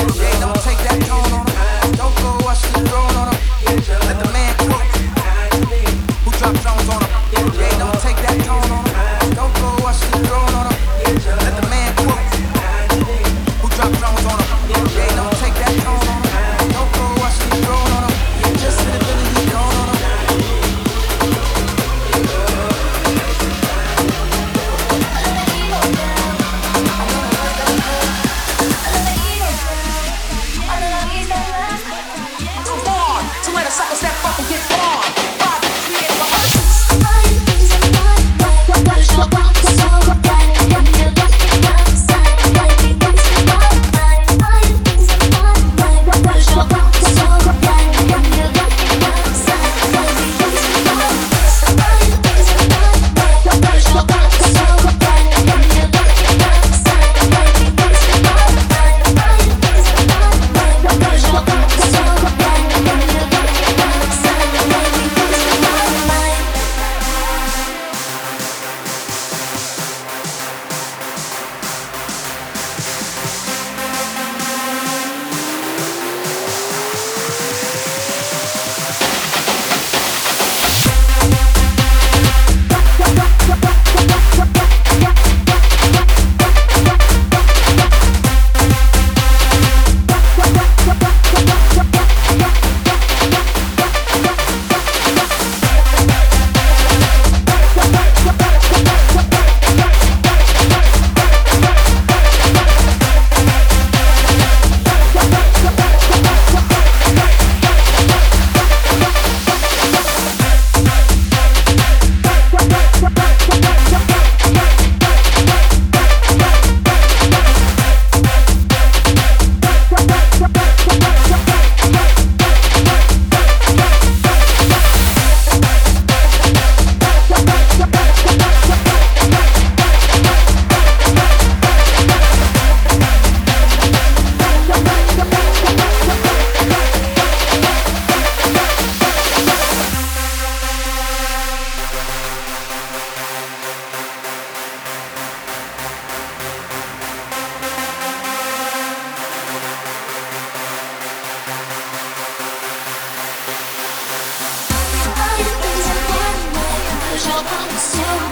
Don't take that on. Don't go watch the road. trouble soon.